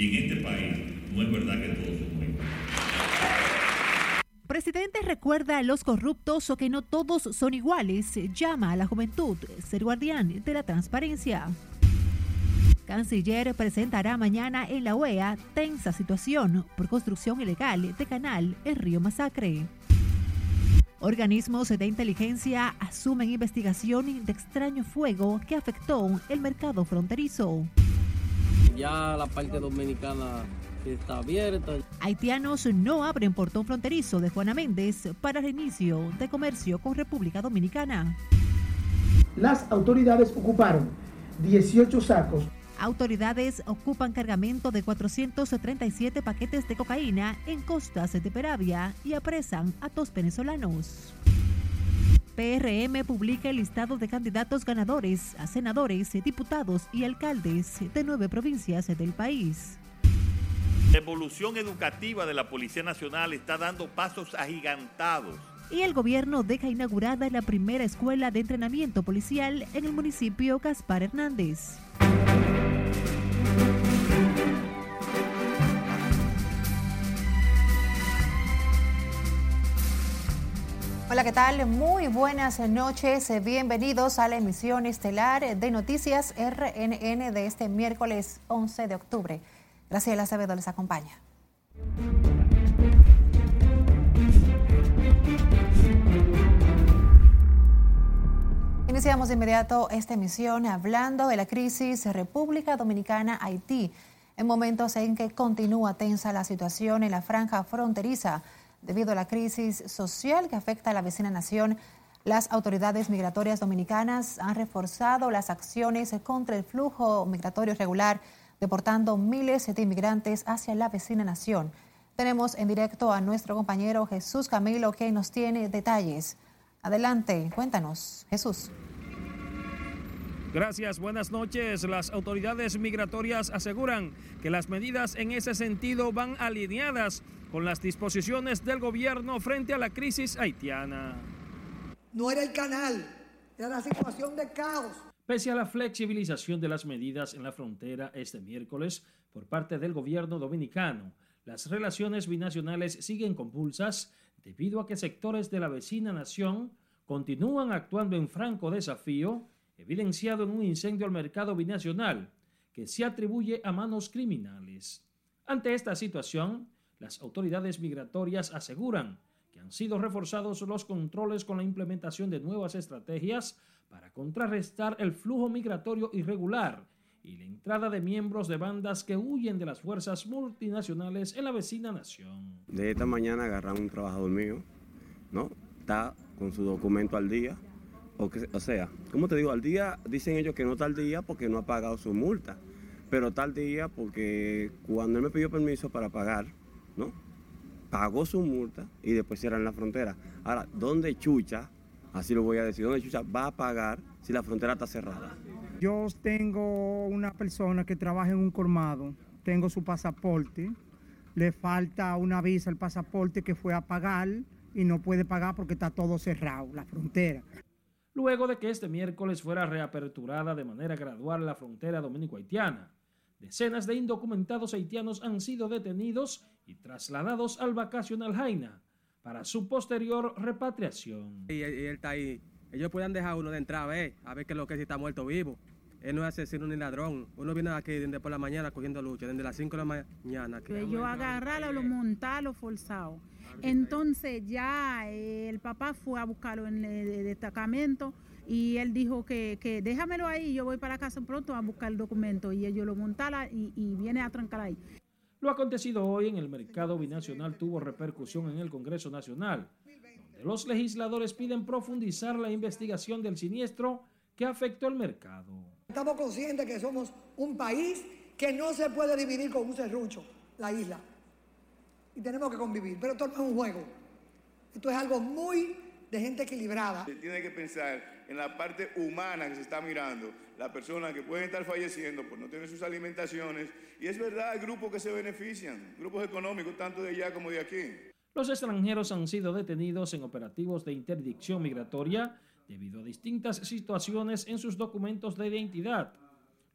Y en este país no es verdad que todos somos iguales. Presidente recuerda a los corruptos o que no todos son iguales. Llama a la juventud ser guardián de la transparencia. Canciller presentará mañana en la OEA tensa situación por construcción ilegal de canal en Río Masacre. Organismos de inteligencia asumen investigación de extraño fuego que afectó el mercado fronterizo. Ya la parte dominicana está abierta. Haitianos no abren portón fronterizo de Juana Méndez para el inicio de comercio con República Dominicana. Las autoridades ocuparon 18 sacos Autoridades ocupan cargamento de 437 paquetes de cocaína en costas de Peravia y apresan a dos venezolanos. PRM publica el listado de candidatos ganadores a senadores, diputados y alcaldes de nueve provincias del país. La evolución educativa de la Policía Nacional está dando pasos agigantados. Y el gobierno deja inaugurada la primera escuela de entrenamiento policial en el municipio Gaspar Hernández. Hola, ¿qué tal? Muy buenas noches. Bienvenidos a la emisión estelar de Noticias RNN de este miércoles 11 de octubre. Graciela Acevedo les acompaña. Iniciamos de inmediato esta emisión hablando de la crisis República Dominicana-Haití, en momentos en que continúa tensa la situación en la franja fronteriza Debido a la crisis social que afecta a la vecina nación, las autoridades migratorias dominicanas han reforzado las acciones contra el flujo migratorio regular, deportando miles de inmigrantes hacia la vecina nación. Tenemos en directo a nuestro compañero Jesús Camilo que nos tiene detalles. Adelante, cuéntanos, Jesús. Gracias, buenas noches. Las autoridades migratorias aseguran que las medidas en ese sentido van alineadas con las disposiciones del gobierno frente a la crisis haitiana. No era el canal, era la situación de caos. Pese a la flexibilización de las medidas en la frontera este miércoles por parte del gobierno dominicano, las relaciones binacionales siguen convulsas debido a que sectores de la vecina nación continúan actuando en franco desafío evidenciado en un incendio al mercado binacional que se atribuye a manos criminales. Ante esta situación, las autoridades migratorias aseguran que han sido reforzados los controles con la implementación de nuevas estrategias para contrarrestar el flujo migratorio irregular y la entrada de miembros de bandas que huyen de las fuerzas multinacionales en la vecina nación. De esta mañana agarraron un trabajador mío, ¿no? Está con su documento al día, o, sea, como te digo, al día dicen ellos que no está al día porque no ha pagado su multa, pero está al día porque cuando él me pidió permiso para pagar, ¿no? Pagó su multa y después cierran la frontera. Ahora, ¿dónde Chucha, así lo voy a decir, dónde Chucha va a pagar si la frontera está cerrada? Yo tengo una persona que trabaja en un colmado, tengo su pasaporte, le falta una visa al pasaporte que fue a pagar y no puede pagar porque está todo cerrado, la frontera luego de que este miércoles fuera reaperturada de manera gradual la frontera dominico-haitiana. Decenas de indocumentados haitianos han sido detenidos y trasladados al vacacional Jaina para su posterior repatriación. Y, él está ahí. Ellos pueden dejar uno de entrar a ver, a ver qué es lo que es si está muerto vivo. Él no es asesino ni ladrón. Uno viene aquí desde por la mañana cogiendo lucha, desde las 5 de la mañana. Yo agarrarlo, lo montarlo forzado. Entonces ya eh, el papá fue a buscarlo en el destacamento y él dijo que, que déjamelo ahí, yo voy para casa pronto a buscar el documento y ellos lo montaron y, y viene a trancar ahí. Lo acontecido hoy en el mercado binacional tuvo repercusión en el Congreso Nacional, donde los legisladores piden profundizar la investigación del siniestro que afectó el mercado. Estamos conscientes que somos un país que no se puede dividir con un serrucho, la isla y tenemos que convivir. Pero esto no es un juego. Esto es algo muy de gente equilibrada. Se tiene que pensar en la parte humana que se está mirando, las personas que pueden estar falleciendo por no tener sus alimentaciones. Y es verdad, hay grupos que se benefician, grupos económicos, tanto de allá como de aquí. Los extranjeros han sido detenidos en operativos de interdicción migratoria debido a distintas situaciones en sus documentos de identidad,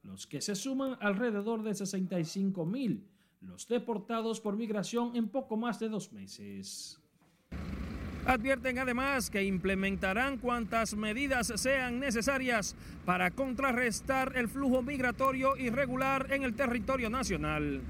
los que se suman alrededor de 65 mil los deportados por migración en poco más de dos meses. Advierten además que implementarán cuantas medidas sean necesarias para contrarrestar el flujo migratorio irregular en el territorio nacional.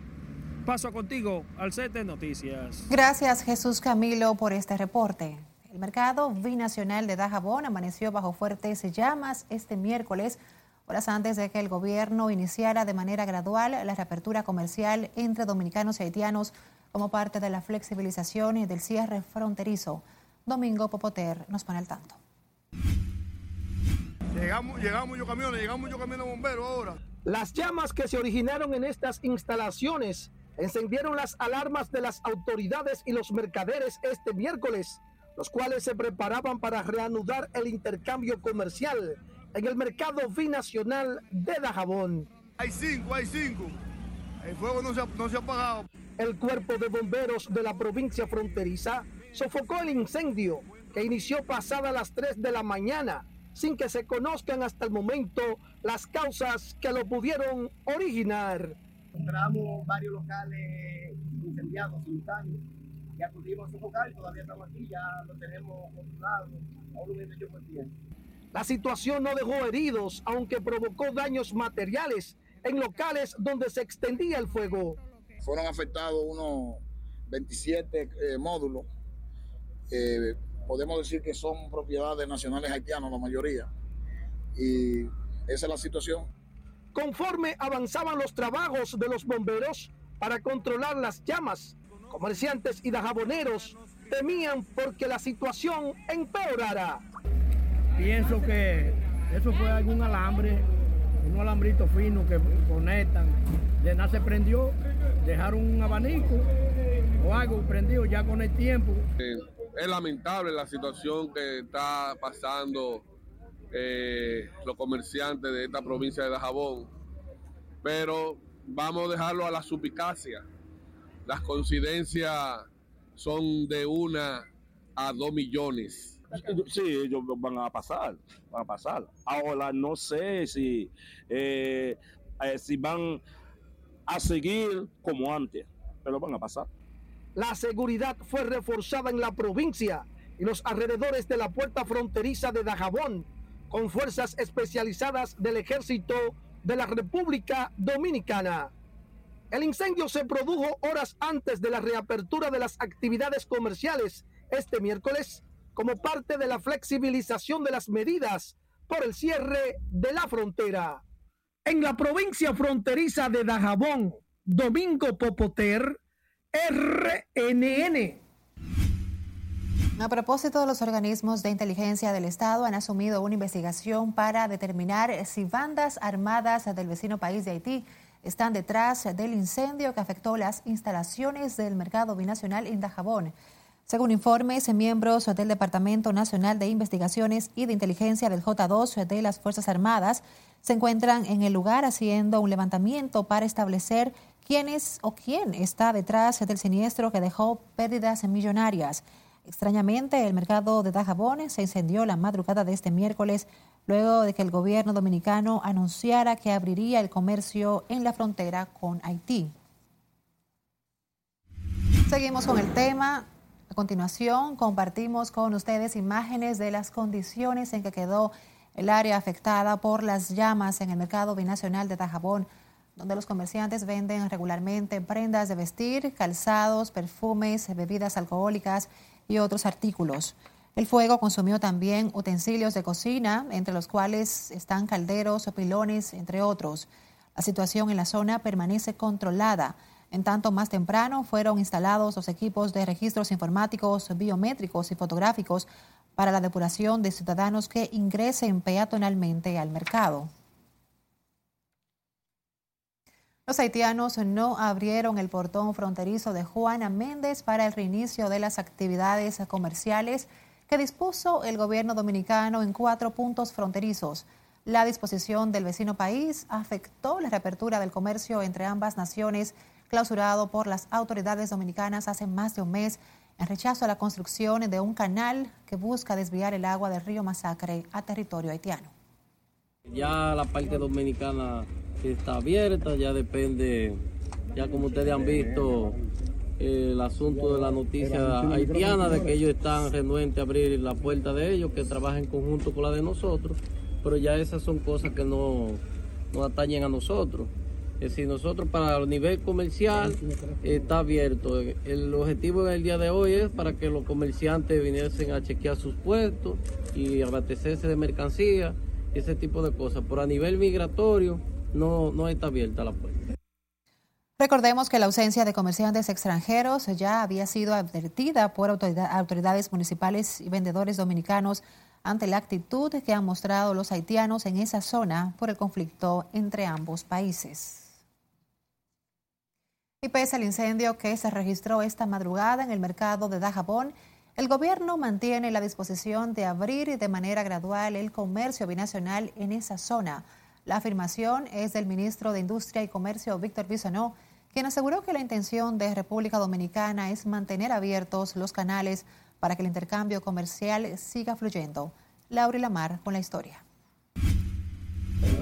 Paso contigo al set de noticias. Gracias Jesús Camilo por este reporte. El mercado binacional de Dajabón amaneció bajo fuertes llamas este miércoles, horas antes de que el gobierno iniciara de manera gradual la reapertura comercial entre dominicanos y haitianos como parte de la flexibilización y del cierre fronterizo. Domingo Popoter nos pone al tanto. Llegamos, llegamos muchos camiones, llegamos muchos camiones bomberos ahora. Las llamas que se originaron en estas instalaciones encendieron las alarmas de las autoridades y los mercaderes este miércoles, los cuales se preparaban para reanudar el intercambio comercial en el mercado binacional de Dajabón. Hay cinco, hay cinco. El fuego no se ha, no se ha apagado. El cuerpo de bomberos de la provincia fronteriza sofocó el incendio que inició pasada las 3 de la mañana, sin que se conozcan hasta el momento las causas que lo pudieron originar. Encontramos varios locales incendiados simultáneos. Ya pudimos sofocar y todavía estamos aquí, ya lo tenemos controlado a un 98%. La situación no dejó heridos, aunque provocó daños materiales en locales donde se extendía el fuego. Fueron afectados unos 27 eh, módulos eh, podemos decir que son propiedades nacionales haitianos la mayoría. Y esa es la situación. Conforme avanzaban los trabajos de los bomberos para controlar las llamas, comerciantes y dajaboneros temían porque la situación empeorara. Pienso que eso fue algún alambre, un alambrito fino que conectan. De nada se prendió, dejaron un abanico o algo prendido ya con el tiempo. Es lamentable la situación que está pasando eh, los comerciantes de esta provincia de Dajabón, pero vamos a dejarlo a la supicacia. Las coincidencias son de una a dos millones. Sí, ellos van a pasar, van a pasar. Ahora no sé si, eh, eh, si van a seguir como antes, pero van a pasar. La seguridad fue reforzada en la provincia y los alrededores de la puerta fronteriza de Dajabón, con fuerzas especializadas del ejército de la República Dominicana. El incendio se produjo horas antes de la reapertura de las actividades comerciales este miércoles como parte de la flexibilización de las medidas por el cierre de la frontera. En la provincia fronteriza de Dajabón, Domingo Popoter, RNN. A propósito, los organismos de inteligencia del Estado han asumido una investigación para determinar si bandas armadas del vecino país de Haití están detrás del incendio que afectó las instalaciones del mercado binacional en Dajabón. Según informes, miembros del Departamento Nacional de Investigaciones y de Inteligencia del J2 de las Fuerzas Armadas se encuentran en el lugar haciendo un levantamiento para establecer quién es o quién está detrás del siniestro que dejó pérdidas millonarias. Extrañamente, el mercado de Dajabón se incendió la madrugada de este miércoles luego de que el gobierno dominicano anunciara que abriría el comercio en la frontera con Haití. Seguimos con el tema. A continuación, compartimos con ustedes imágenes de las condiciones en que quedó el área afectada por las llamas en el mercado binacional de Dajabón donde los comerciantes venden regularmente prendas de vestir, calzados, perfumes, bebidas alcohólicas y otros artículos. El fuego consumió también utensilios de cocina, entre los cuales están calderos o pilones, entre otros. La situación en la zona permanece controlada. En tanto, más temprano fueron instalados los equipos de registros informáticos, biométricos y fotográficos para la depuración de ciudadanos que ingresen peatonalmente al mercado. Los haitianos no abrieron el portón fronterizo de Juana Méndez para el reinicio de las actividades comerciales que dispuso el gobierno dominicano en cuatro puntos fronterizos. La disposición del vecino país afectó la reapertura del comercio entre ambas naciones, clausurado por las autoridades dominicanas hace más de un mes en rechazo a la construcción de un canal que busca desviar el agua del río Masacre a territorio haitiano. Ya la parte dominicana está abierta, ya depende Ya como ustedes han visto, el asunto de la noticia haitiana de que ellos están renuentes a abrir la puerta de ellos, que trabajen en conjunto con la de nosotros, pero ya esas son cosas que no, no atañen a nosotros. Es decir, nosotros para el nivel comercial está abierto. El objetivo del día de hoy es para que los comerciantes viniesen a chequear sus puestos y abastecerse de mercancía, ese tipo de cosas. Pero a nivel migratorio no, no está abierta la puerta. Recordemos que la ausencia de comerciantes extranjeros ya había sido advertida por autoridades municipales y vendedores dominicanos ante la actitud que han mostrado los haitianos en esa zona por el conflicto entre ambos países. Y pese al incendio que se registró esta madrugada en el mercado de Dajabón, el gobierno mantiene la disposición de abrir de manera gradual el comercio binacional en esa zona. La afirmación es del ministro de Industria y Comercio, Víctor Bisonó, quien aseguró que la intención de República Dominicana es mantener abiertos los canales para que el intercambio comercial siga fluyendo. Laura Lamar con la historia.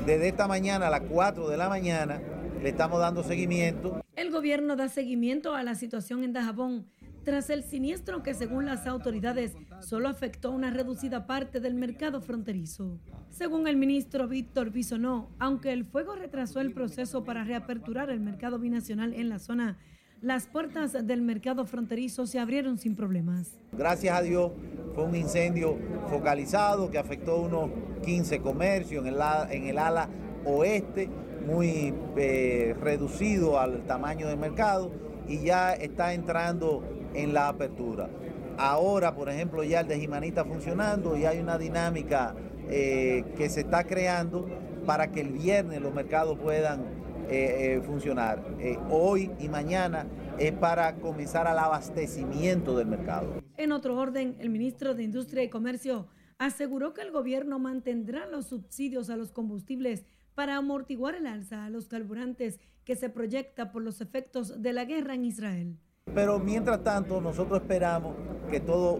Desde esta mañana a las 4 de la mañana le estamos dando seguimiento. El gobierno da seguimiento a la situación en Dajabón tras el siniestro que según las autoridades solo afectó una reducida parte del mercado fronterizo. Según el ministro Víctor Bisonó, aunque el fuego retrasó el proceso para reaperturar el mercado binacional en la zona, las puertas del mercado fronterizo se abrieron sin problemas. Gracias a Dios fue un incendio focalizado que afectó unos 15 comercios en el, ala oeste muy eh, reducido al tamaño del mercado y ya está entrando en la apertura. Ahora, por ejemplo, ya el de Jimaní está funcionando y hay una dinámica eh, que se está creando para que el viernes los mercados puedan eh, funcionar. hoy y mañana es para comenzar al abastecimiento del mercado. En otro orden, el ministro de Industria y Comercio aseguró que el gobierno mantendrá los subsidios a los combustibles para amortiguar el alza a los carburantes que se proyecta por los efectos de la guerra en Israel. Pero mientras tanto, nosotros esperamos que todo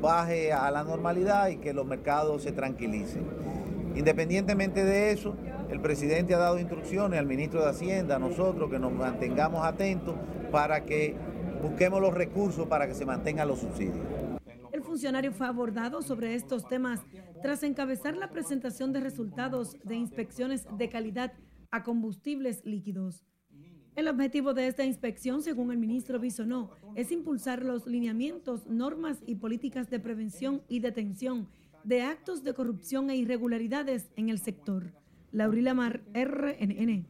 baje a la normalidad y que los mercados se tranquilicen. Independientemente de eso, el presidente ha dado instrucciones al ministro de Hacienda, a nosotros, que nos mantengamos atentos para que busquemos los recursos para que se mantengan los subsidios. El funcionario fue abordado sobre estos temas tras encabezar la presentación de resultados de inspecciones de calidad a combustibles líquidos. El objetivo de esta inspección, según el ministro Bisonó, es impulsar los lineamientos, normas y políticas de prevención y detención de actos de corrupción e irregularidades en el sector. Laurila Mar, RNN.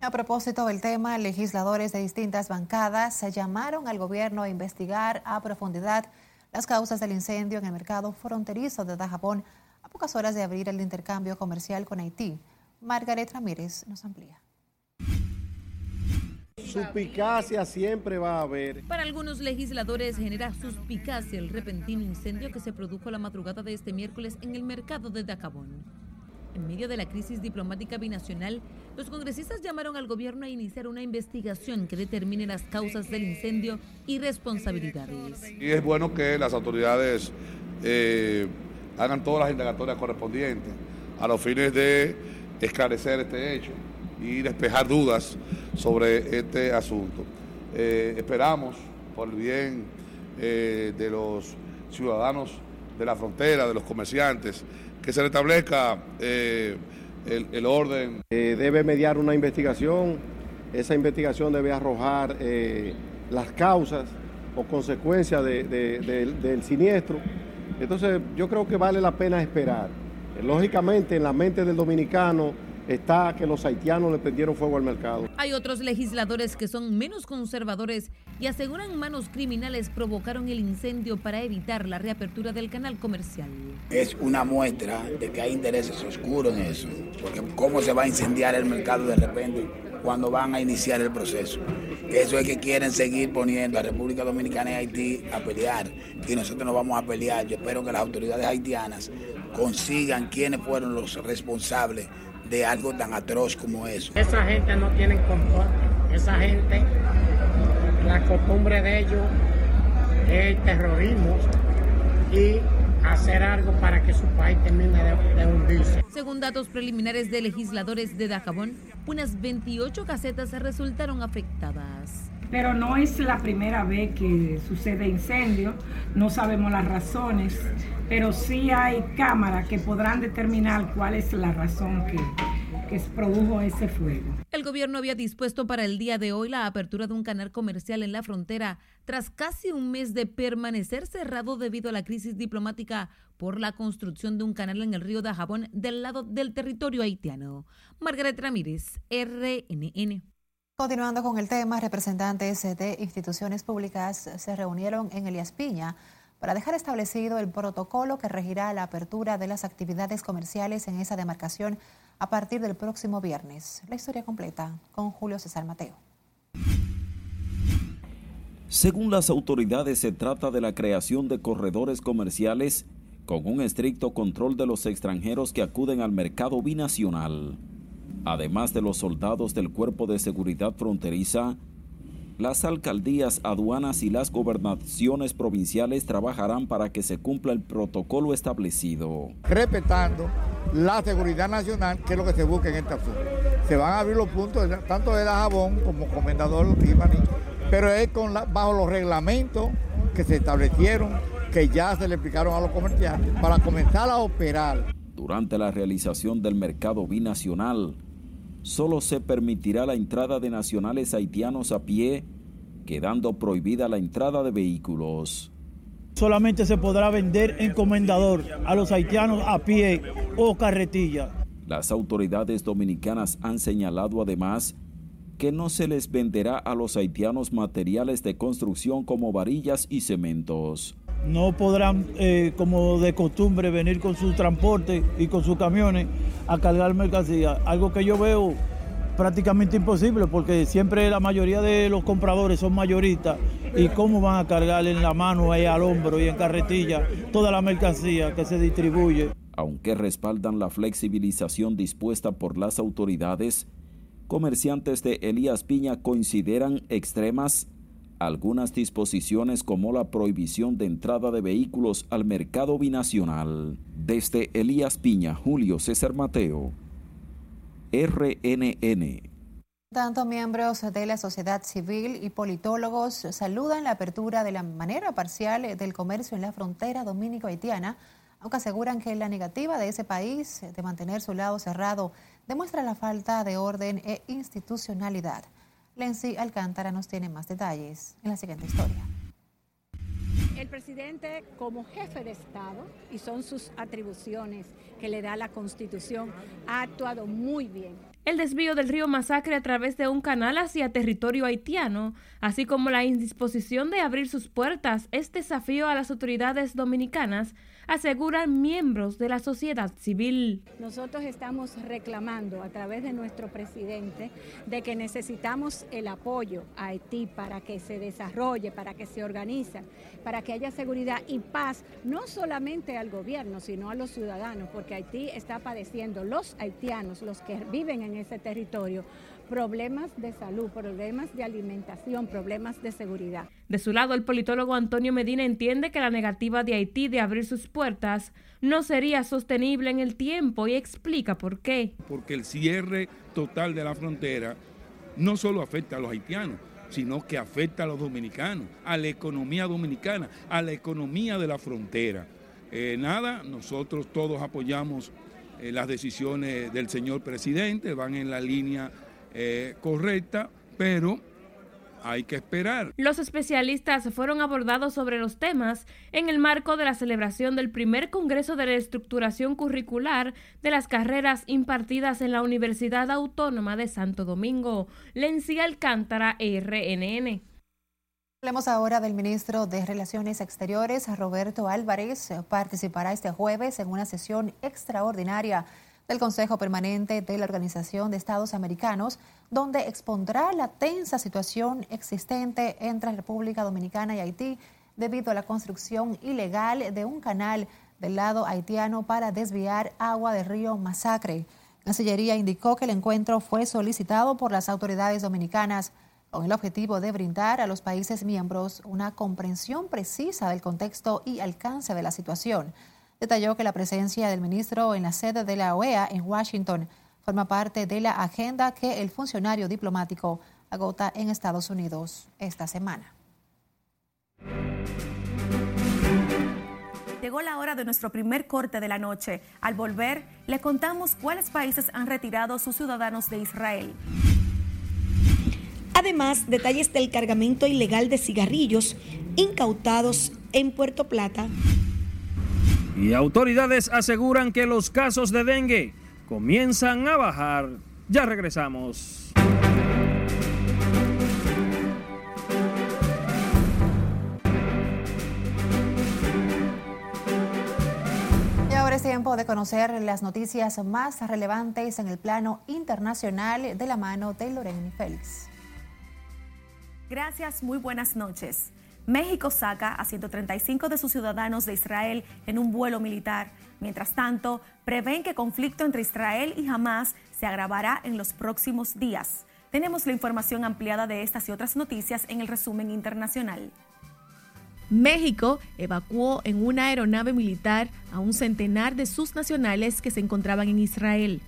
A propósito del tema, legisladores de distintas bancadas se llamaron al gobierno a investigar a profundidad las causas del incendio en el mercado fronterizo de Dajabón a pocas horas de abrir el intercambio comercial con Haití. Margaret Ramírez nos amplía. Suspicacia siempre va a haber. Para algunos legisladores genera suspicacia el repentino incendio que se produjo la madrugada de este miércoles en el mercado de Dajabón. En medio de la crisis diplomática binacional, los congresistas llamaron al gobierno a iniciar una investigación que determine las causas del incendio y responsabilidades. Y es bueno que las autoridades eh, hagan todas las indagatorias correspondientes a los fines de esclarecer este hecho y despejar dudas sobre este asunto. Eh, esperamos, por el bien eh, de los ciudadanos de la frontera, de los comerciantes, que se restablezca eh, el, orden. Eh, debe mediar una investigación, esa investigación debe arrojar eh, las causas o consecuencias del siniestro. Entonces yo creo que vale la pena esperar. Lógicamente en la mente del dominicano está que los haitianos le prendieron fuego al mercado. Hay otros legisladores que son menos conservadores y aseguran manos criminales provocaron el incendio para evitar la reapertura del canal comercial. Es una muestra de que hay intereses oscuros en eso, porque cómo se va a incendiar el mercado de repente cuando van a iniciar el proceso. Eso es que quieren seguir poniendo a República Dominicana y Haití a pelear y nosotros nos vamos a pelear. Yo espero que las autoridades haitianas consigan quiénes fueron los responsables de algo tan atroz como eso. Esa gente no tiene control. Esa gente, la costumbre de ellos es el terrorismo y hacer algo para que su país termine de, de hundirse. Según datos preliminares de legisladores de Dajabón, unas 28 casetas resultaron afectadas. Pero no es la primera vez que sucede incendio, no sabemos las razones, pero sí hay cámaras que podrán determinar cuál es la razón que, que produjo ese fuego. El gobierno había dispuesto para el día de hoy la apertura de un canal comercial en la frontera tras casi un mes de permanecer cerrado debido a la crisis diplomática por la construcción de un canal en el río de Jabón del lado del territorio haitiano. Margaret Ramírez, RNN. Continuando con el tema, representantes de instituciones públicas se reunieron en Elías Piña para dejar establecido el protocolo que regirá la apertura de las actividades comerciales en esa demarcación a partir del próximo viernes. La historia completa con Julio César Mateo. Según las autoridades, se trata de la creación de corredores comerciales con un estricto control de los extranjeros que acuden al mercado binacional. Además de los soldados del Cuerpo de Seguridad Fronteriza, las alcaldías, aduanas y las gobernaciones provinciales trabajarán para que se cumpla el protocolo establecido. Respetando la seguridad nacional, que es lo que se busca en esta zona. Se van a abrir los puntos, tanto de Dajabón como Comendador Tiffany, pero es con bajo los reglamentos que se establecieron, que ya se le explicaron a los comerciantes, para comenzar a operar. Durante la realización del mercado binacional, solo se permitirá la entrada de nacionales haitianos a pie, quedando prohibida la entrada de vehículos. Solamente se podrá vender encomendador a los haitianos a pie o carretilla. Las autoridades dominicanas han señalado además que no se les venderá a los haitianos materiales de construcción como varillas y cementos. No podrán, eh, como de costumbre, venir con su transporte y con sus camiones a cargar mercancía. Algo que yo veo prácticamente imposible porque siempre la mayoría de los compradores son mayoristas y cómo van a cargar en la mano, ahí al hombro y en carretilla toda la mercancía que se distribuye. Aunque respaldan la flexibilización dispuesta por las autoridades, comerciantes de Elías Piña consideran extremas algunas disposiciones como la prohibición de entrada de vehículos al mercado binacional. Desde Elías Piña, Julio César Mateo, RNN. Tanto miembros de la sociedad civil y politólogos saludan la apertura de la manera parcial del comercio en la frontera dominico-haitiana, aunque aseguran que la negativa de ese país de mantener su lado cerrado demuestra la falta de orden e institucionalidad. Lency Alcántara nos tiene más detalles en la siguiente historia. El presidente como jefe de Estado, y son sus atribuciones que le da la Constitución, ha actuado muy bien. El desvío del río Masacre a través de un canal hacia territorio haitiano, así como la indisposición de abrir sus puertas, es desafío a las autoridades dominicanas aseguran miembros de la sociedad civil. Nosotros estamos reclamando a través de nuestro presidente de que necesitamos el apoyo a Haití para que se desarrolle, para que se organice, para que haya seguridad y paz, no solamente al gobierno, sino a los ciudadanos, porque Haití está padeciendo, los haitianos, los que viven en ese territorio, problemas de salud, problemas de alimentación, problemas de seguridad. De su lado, el politólogo Antonio Medina entiende que la negativa de Haití de abrir sus puertas no sería sostenible en el tiempo y explica por qué. Porque el cierre total de la frontera no solo afecta a los haitianos, sino que afecta a los dominicanos, a la economía dominicana, a la economía de la frontera. Eh, nada, nosotros todos apoyamos eh, las decisiones del señor presidente, van en la línea eh, correcta, pero hay que esperar. Los especialistas fueron abordados sobre los temas en el marco de la celebración del primer Congreso de Reestructuración Curricular de las carreras impartidas en la Universidad Autónoma de Santo Domingo. Lencia Alcántara, RNN. Hablemos ahora del ministro de Relaciones Exteriores, Roberto Álvarez. Participará este jueves en una sesión extraordinaria del Consejo Permanente de la Organización de Estados Americanos, donde expondrá la tensa situación existente entre República Dominicana y Haití debido a la construcción ilegal de un canal del lado haitiano para desviar agua del río Masacre. La Cancillería indicó que el encuentro fue solicitado por las autoridades dominicanas con el objetivo de brindar a los países miembros una comprensión precisa del contexto y alcance de la situación. Detalló que la presencia del ministro en la sede de la OEA en Washington forma parte de la agenda que el funcionario diplomático agota en Estados Unidos esta semana. Llegó la hora de nuestro primer corte de la noche. Al volver, le contamos cuáles países han retirado a sus ciudadanos de Israel. Además, detalles del cargamento ilegal de cigarrillos incautados en Puerto Plata. Y autoridades aseguran que los casos de dengue comienzan a bajar. Ya regresamos. Y ahora es tiempo de conocer las noticias más relevantes en el plano internacional de la mano de Lorena Félix. Gracias, muy buenas noches. México saca a 135 de sus ciudadanos de Israel en un vuelo militar. Mientras tanto, prevén que conflicto entre Israel y Hamas se agravará en los próximos días. Tenemos la información ampliada de estas y otras noticias en el resumen internacional. México evacuó en una aeronave militar a un centenar de sus nacionales que se encontraban en Israel,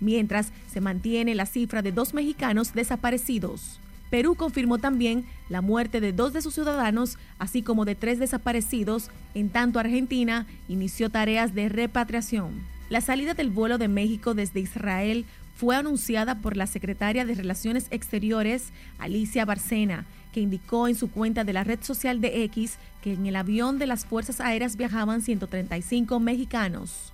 mientras se mantiene la cifra de dos mexicanos desaparecidos. Perú confirmó también la muerte de dos de sus ciudadanos, así como de tres desaparecidos, en tanto Argentina inició tareas de repatriación. La salida del vuelo de México desde Israel fue anunciada por la secretaria de Relaciones Exteriores, Alicia Barcena, que indicó en su cuenta de la red social de X que en el avión de las Fuerzas Aéreas viajaban 135 mexicanos.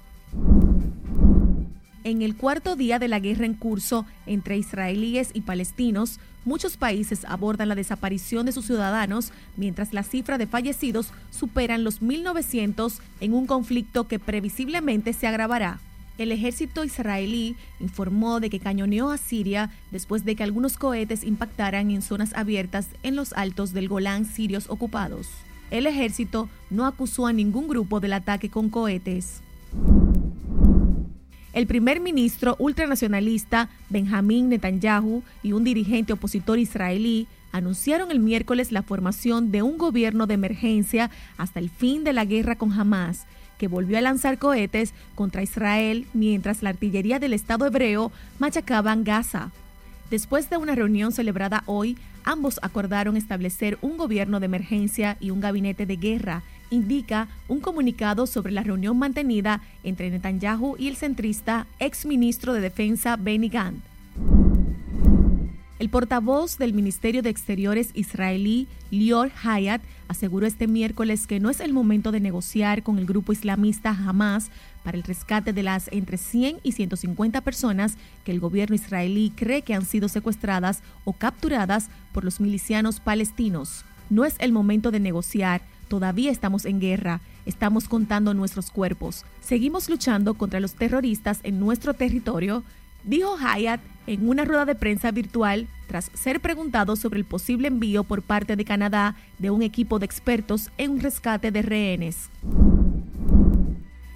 En el cuarto día de la guerra en curso entre israelíes y palestinos, muchos países abordan la desaparición de sus ciudadanos, mientras la cifra de fallecidos superan los 1.900 en un conflicto que previsiblemente se agravará. El ejército israelí informó de que cañoneó a Siria después de que algunos cohetes impactaran en zonas abiertas en los altos del Golán sirios ocupados. El ejército no acusó a ningún grupo del ataque con cohetes. El primer ministro ultranacionalista Benjamín Netanyahu y un dirigente opositor israelí anunciaron el miércoles la formación de un gobierno de emergencia hasta el fin de la guerra con Hamas, que volvió a lanzar cohetes contra Israel mientras la artillería del Estado hebreo machacaban Gaza. Después de una reunión celebrada hoy, ambos acordaron establecer un gobierno de emergencia y un gabinete de guerra indica un comunicado sobre la reunión mantenida entre Netanyahu y el centrista ex ministro de Defensa Benny Gantz. El portavoz del Ministerio de Exteriores israelí, Lior Hayat, aseguró este miércoles que no es el momento de negociar con el grupo islamista Hamas para el rescate de las entre 100 y 150 personas que el gobierno israelí cree que han sido secuestradas o capturadas por los milicianos palestinos. No es el momento de negociar, Todavía estamos en guerra, estamos contando nuestros cuerpos, seguimos luchando contra los terroristas en nuestro territorio, dijo Hayat en una rueda de prensa virtual tras ser preguntado sobre el posible envío por parte de Canadá de un equipo de expertos en un rescate de rehenes.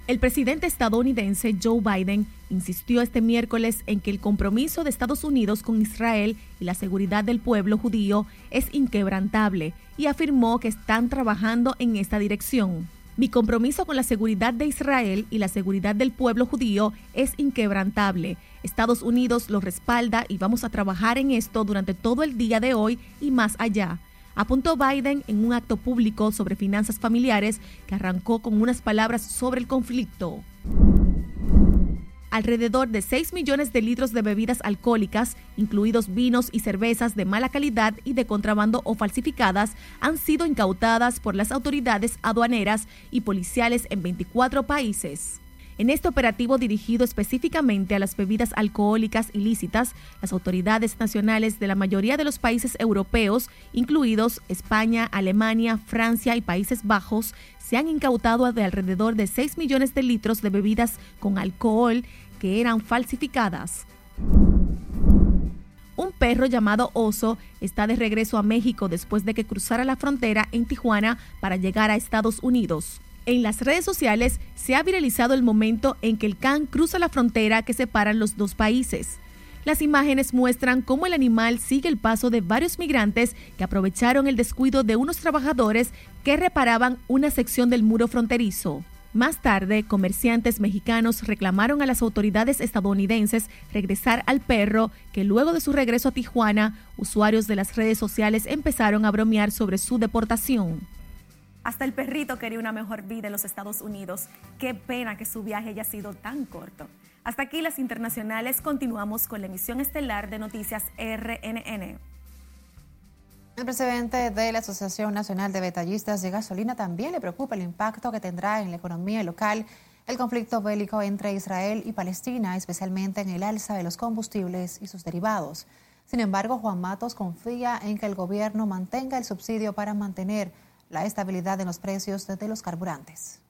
El presidente estadounidense Joe Biden insistió este miércoles en que el compromiso de Estados Unidos con Israel y la seguridad del pueblo judío es inquebrantable y afirmó que están trabajando en esta dirección. Mi compromiso con la seguridad de Israel y la seguridad del pueblo judío es inquebrantable. Estados Unidos lo respalda y vamos a trabajar en esto durante todo el día de hoy y más allá apuntó Biden en un acto público sobre finanzas familiares que arrancó con unas palabras sobre el conflicto. Alrededor de 6 millones de litros de bebidas alcohólicas, incluidos vinos y cervezas de mala calidad y de contrabando o falsificadas, han sido incautadas por las autoridades aduaneras y policiales en 24 países. En este operativo dirigido específicamente a las bebidas alcohólicas ilícitas, las autoridades nacionales de la mayoría de los países europeos, incluidos España, Alemania, Francia y Países Bajos, se han incautado de alrededor de 6 millones de litros de bebidas con alcohol que eran falsificadas. Un perro llamado Oso está de regreso a México después de que cruzara la frontera en Tijuana para llegar a Estados Unidos. En las redes sociales se ha viralizado el momento en que el can cruza la frontera que separa los dos países. Las imágenes muestran cómo el animal sigue el paso de varios migrantes que aprovecharon el descuido de unos trabajadores que reparaban una sección del muro fronterizo. Más tarde, comerciantes mexicanos reclamaron a las autoridades estadounidenses regresar al perro, que luego de su regreso a Tijuana, usuarios de las redes sociales empezaron a bromear sobre su deportación. Hasta el perrito quería una mejor vida en los Estados Unidos. Qué pena que su viaje haya sido tan corto. Hasta aquí las internacionales. Continuamos con la emisión estelar de Noticias RNN. El presidente de la Asociación Nacional de Detallistas de Gasolina también le preocupa el impacto que tendrá en la economía local el conflicto bélico entre Israel y Palestina, especialmente en el alza de los combustibles y sus derivados. Sin embargo, Juan Matos confía en que el gobierno mantenga el subsidio para mantener la estabilidad en los precios de los carburantes.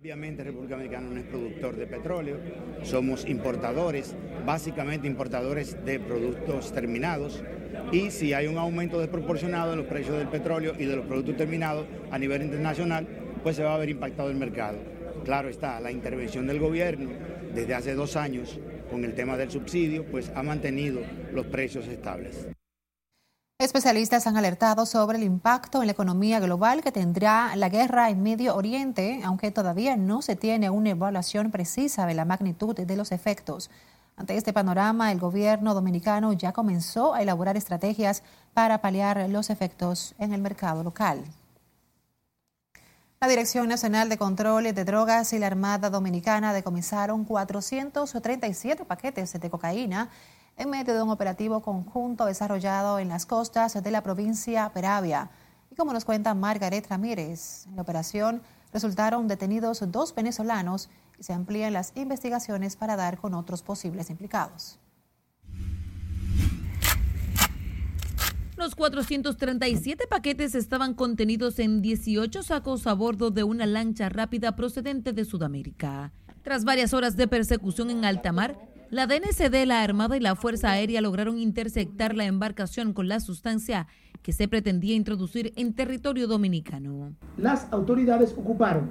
Obviamente República Dominicana no es productor de petróleo, somos importadores, básicamente importadores de productos terminados y si hay un aumento desproporcionado en los precios del petróleo y de los productos terminados a nivel internacional, pues se va a ver impactado el mercado. Claro está, la intervención del gobierno desde hace dos años con el tema del subsidio, pues ha mantenido los precios estables. Especialistas han alertado sobre el impacto en la economía global que tendrá la guerra en Medio Oriente, aunque todavía no se tiene una evaluación precisa de la magnitud de los efectos. Ante este panorama, el gobierno dominicano ya comenzó a elaborar estrategias para paliar los efectos en el mercado local. La Dirección Nacional de Control de Drogas y la Armada Dominicana decomisaron 437 paquetes de cocaína en medio de un operativo conjunto desarrollado en las costas de la provincia Peravia. Y como nos cuenta Margaret Ramírez, en la operación resultaron detenidos dos venezolanos y se amplían las investigaciones para dar con otros posibles implicados. Los 437 paquetes estaban contenidos en 18 sacos a bordo de una lancha rápida procedente de Sudamérica. Tras varias horas de persecución en alta mar, la DNCD, la Armada y la Fuerza Aérea lograron interceptar la embarcación con la sustancia que se pretendía introducir en territorio dominicano. Las autoridades ocuparon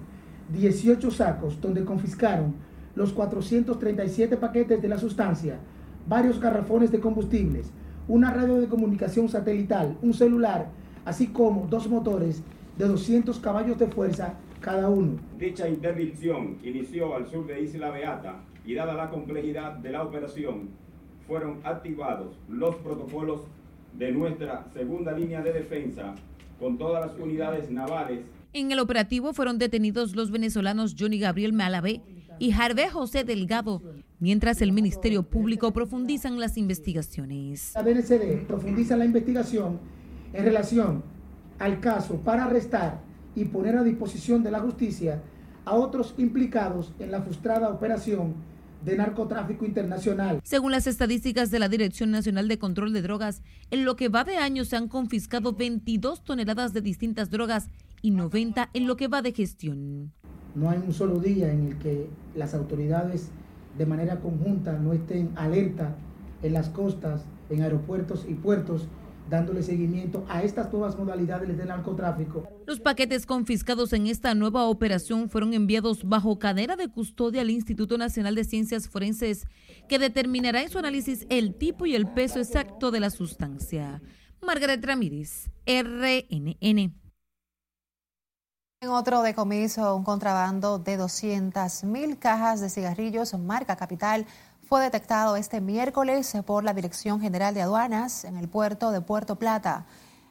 18 sacos donde confiscaron los 437 paquetes de la sustancia, varios garrafones de combustibles, una radio de comunicación satelital, un celular, así como dos motores de 200 caballos de fuerza cada uno. Dicha interdicción inició al sur de Isla Beata y dada la complejidad de la operación, fueron activados los protocolos de nuestra segunda línea de defensa con todas las unidades navales. En el operativo fueron detenidos los venezolanos Johnny Gabriel Malavé y Jarvé José Delgado, mientras el Ministerio Público profundizan las investigaciones. La DNCD profundiza la investigación en relación al caso para arrestar y poner a disposición de la justicia a otros implicados en la frustrada operación de narcotráfico internacional. Según las estadísticas de la Dirección Nacional de Control de Drogas, en lo que va de año se han confiscado 22 toneladas de distintas drogas y 90 en lo que va de gestión. No hay un solo día en el que las autoridades de manera conjunta no estén alerta en las costas, en aeropuertos y puertos dándole seguimiento a estas nuevas modalidades del narcotráfico. Los paquetes confiscados en esta nueva operación fueron enviados bajo cadena de custodia al Instituto Nacional de Ciencias Forenses, que determinará en su análisis el tipo y el peso exacto de la sustancia. Margaret Ramírez, RNN. En otro decomiso, un contrabando de 200 mil cajas de cigarrillos marca capital fue detectado este miércoles por la Dirección General de Aduanas en el puerto de Puerto Plata.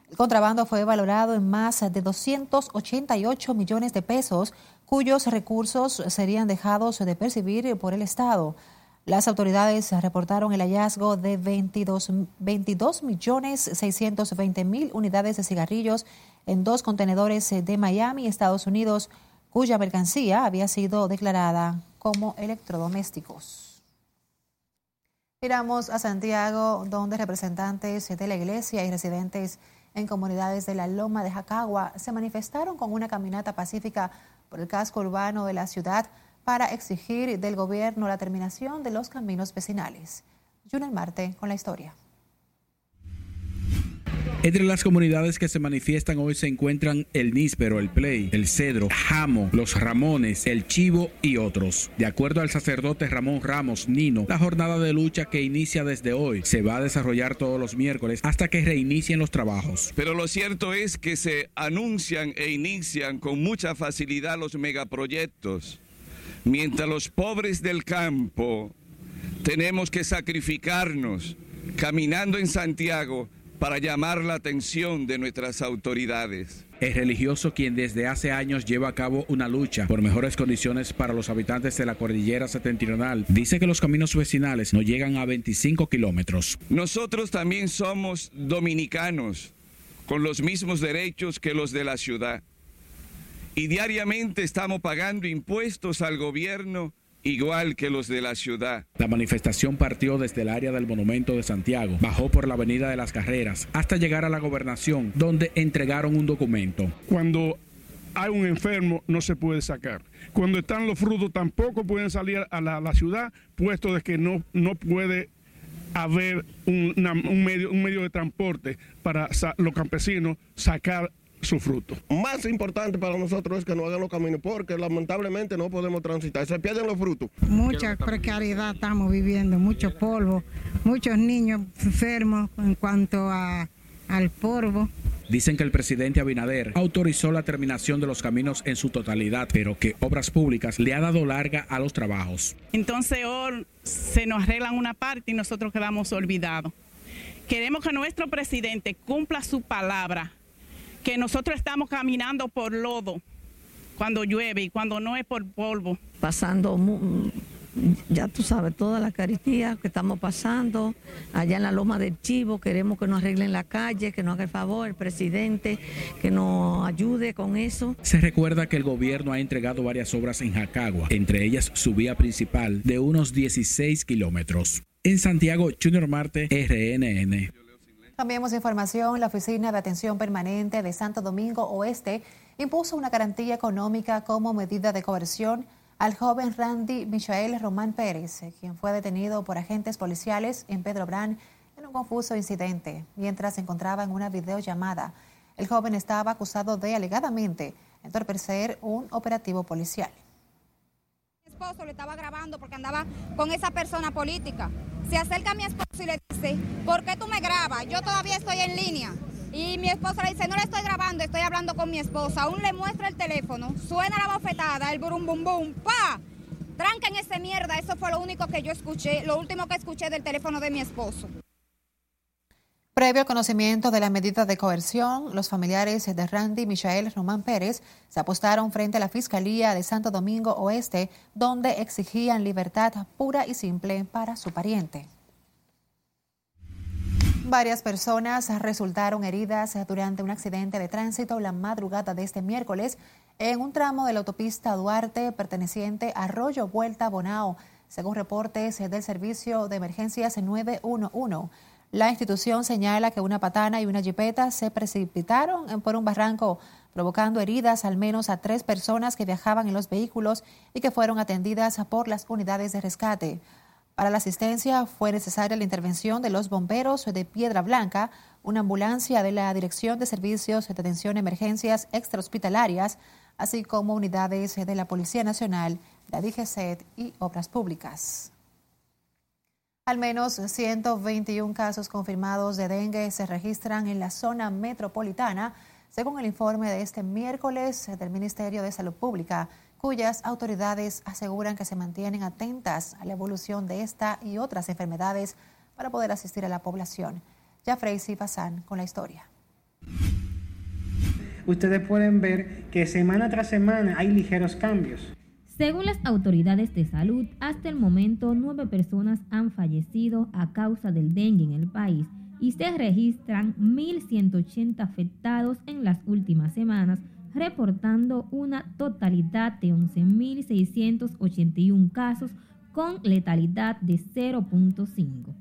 El contrabando fue valorado en más de 288 millones de pesos, cuyos recursos serían dejados de percibir por el Estado. Las autoridades reportaron el hallazgo de 22, 22 millones 620 mil unidades de cigarrillos en dos contenedores de Miami, Estados Unidos, cuya mercancía había sido declarada como electrodomésticos. Miramos a Santiago, donde representantes de la iglesia y residentes en comunidades de la Loma de Jacagua se manifestaron con una caminata pacífica por el casco urbano de la ciudad para exigir del gobierno la terminación de los caminos vecinales. Junel Marte con la historia. Entre las comunidades que se manifiestan hoy se encuentran el Níspero, el Play, el Cedro, Jamo, los Ramones, el Chivo y otros. De acuerdo al sacerdote Ramón Ramos Nino, la jornada de lucha que inicia desde hoy se va a desarrollar todos los miércoles hasta que reinicien los trabajos. Pero lo cierto es que se anuncian e inician con mucha facilidad los megaproyectos, mientras los pobres del campo tenemos que sacrificarnos caminando en Santiago para llamar la atención de nuestras autoridades. El religioso quien desde hace años lleva a cabo una lucha por mejores condiciones para los habitantes de la cordillera septentrional dice que los caminos vecinales no llegan a 25 kilómetros. Nosotros también somos dominicanos con los mismos derechos que los de la ciudad y diariamente estamos pagando impuestos al gobierno igual que los de la ciudad. La manifestación partió desde el área del Monumento de Santiago, bajó por la Avenida de las Carreras hasta llegar a la gobernación, donde entregaron un documento. Cuando hay un enfermo no se puede sacar. Cuando están los frutos tampoco pueden salir a la, ciudad, puesto de que no, no puede haber un, medio, un medio de transporte para los campesinos sacar su fruto. Más importante para nosotros es que no hagan los caminos, porque lamentablemente no podemos transitar, se pierden los frutos. Mucha precariedad estamos viviendo, mucho polvo, muchos niños enfermos en cuanto a, al polvo. Dicen que el presidente Abinader autorizó la terminación de los caminos en su totalidad, pero que Obras Públicas le ha dado larga a los trabajos. Entonces hoy se nos arreglan una parte y nosotros quedamos olvidados. Queremos que nuestro presidente cumpla su palabra que nosotros estamos caminando por lodo cuando llueve y cuando no es por polvo. Pasando, ya tú sabes, toda la caristía que estamos pasando, allá en la Loma del Chivo, queremos que nos arreglen la calle, que nos haga el favor el presidente, que nos ayude con eso. Se recuerda que el gobierno ha entregado varias obras en Jacagua, entre ellas su vía principal de unos 16 kilómetros. En Santiago, Junior Marte, RNN. Cambiemos información. La Oficina de Atención Permanente de Santo Domingo Oeste impuso una garantía económica como medida de coerción al joven Randy Michael Román Pérez, quien fue detenido por agentes policiales en Pedro Brán en un confuso incidente mientras se encontraba en una videollamada. El joven estaba acusado de alegadamente entorpecer un operativo policial esposo le estaba grabando porque andaba con esa persona política. Se acerca a mi esposo y le dice, ¿por qué tú me grabas? Yo todavía estoy en línea. Y mi esposa le dice, no le estoy grabando, estoy hablando con mi esposa. Aún le muestra el teléfono, suena la bofetada, el burum bum bum, pa. Tranquen ese mierda, eso fue lo único que yo escuché, lo último que escuché del teléfono de mi esposo. Previo al conocimiento de la medida de coerción, los familiares de Randy Michael Román Pérez se apostaron frente a la Fiscalía de Santo Domingo Oeste, donde exigían libertad pura y simple para su pariente. Varias personas resultaron heridas durante un accidente de tránsito la madrugada de este miércoles en un tramo de la autopista Duarte perteneciente a Arroyo Vuelta Bonao, según reportes del Servicio de Emergencias 911. La institución señala que una patana y una jipeta se precipitaron por un barranco, provocando heridas al menos a tres personas que viajaban en los vehículos y que fueron atendidas por las unidades de rescate. Para la asistencia fue necesaria la intervención de los bomberos de Piedra Blanca, una ambulancia de la Dirección de Servicios de Atención Emergencias Extrahospitalarias, así como unidades de la Policía Nacional, la DGCET y Obras Públicas. Al menos 121 casos confirmados de dengue se registran en la zona metropolitana, según el informe de este miércoles del Ministerio de Salud Pública, cuyas autoridades aseguran que se mantienen atentas a la evolución de esta y otras enfermedades para poder asistir a la población. Ya Freisy pasan con la historia. Ustedes pueden ver que semana tras semana hay ligeros cambios. Según las autoridades de salud, hasta el momento nueve personas han fallecido a causa del dengue en el país y se registran 1.180 afectados en las últimas semanas, reportando una totalidad de 11.681 casos con letalidad de 0.5.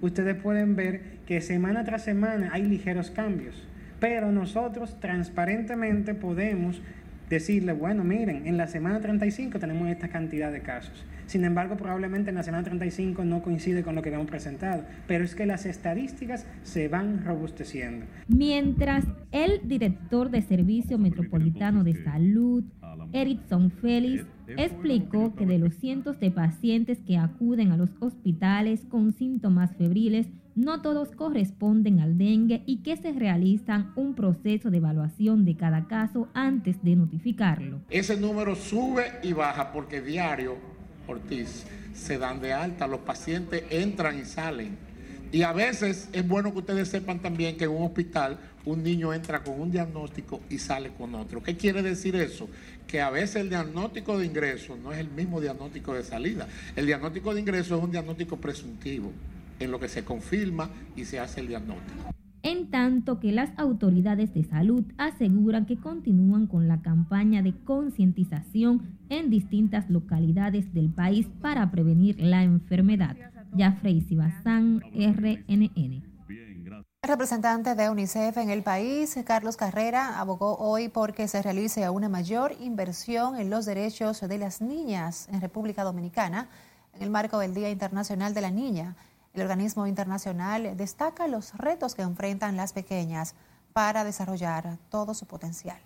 Ustedes pueden ver que semana tras semana hay ligeros cambios, pero nosotros transparentemente podemos decirle, bueno, miren, en la semana 35 tenemos esta cantidad de casos. Sin embargo, probablemente en la semana 35 no coincide con lo que habíamos presentado, pero es que las estadísticas se van robusteciendo. Mientras el director de Servicio Metropolitano de Salud, Erickson Félix, explicó que de los cientos de pacientes que acuden a los hospitales con síntomas febriles, no todos corresponden al dengue y que se realizan un proceso de evaluación de cada caso antes de notificarlo. Ese número sube y baja porque diario, Ortiz, se dan de alta, los pacientes entran y salen. Y a veces es bueno que ustedes sepan también que en un hospital un niño entra con un diagnóstico y sale con otro. ¿Qué quiere decir eso? Que a veces el diagnóstico de ingreso no es el mismo diagnóstico de salida. El diagnóstico de ingreso es un diagnóstico presuntivo en lo que se confirma y se hace el diagnóstico. En tanto que las autoridades de salud aseguran que continúan con la campaña de concientización en distintas localidades del país para prevenir la enfermedad. Jafrey Sibazán, RNN. El representante de UNICEF en el país, Carlos Carrera, abogó hoy porque se realice una mayor inversión en los derechos de las niñas en República Dominicana en el marco del Día Internacional de la Niña. El organismo internacional destaca los retos que enfrentan las pequeñas para desarrollar todo su potencial.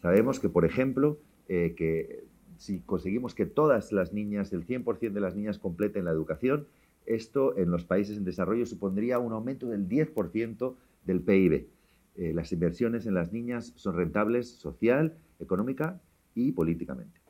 Sabemos que, por ejemplo, eh, que si conseguimos que todas las niñas, el 100% de las niñas completen la educación, esto en los países en desarrollo supondría un aumento del 10% del PIB. Eh, las inversiones en las niñas son rentables social, económica y políticamente.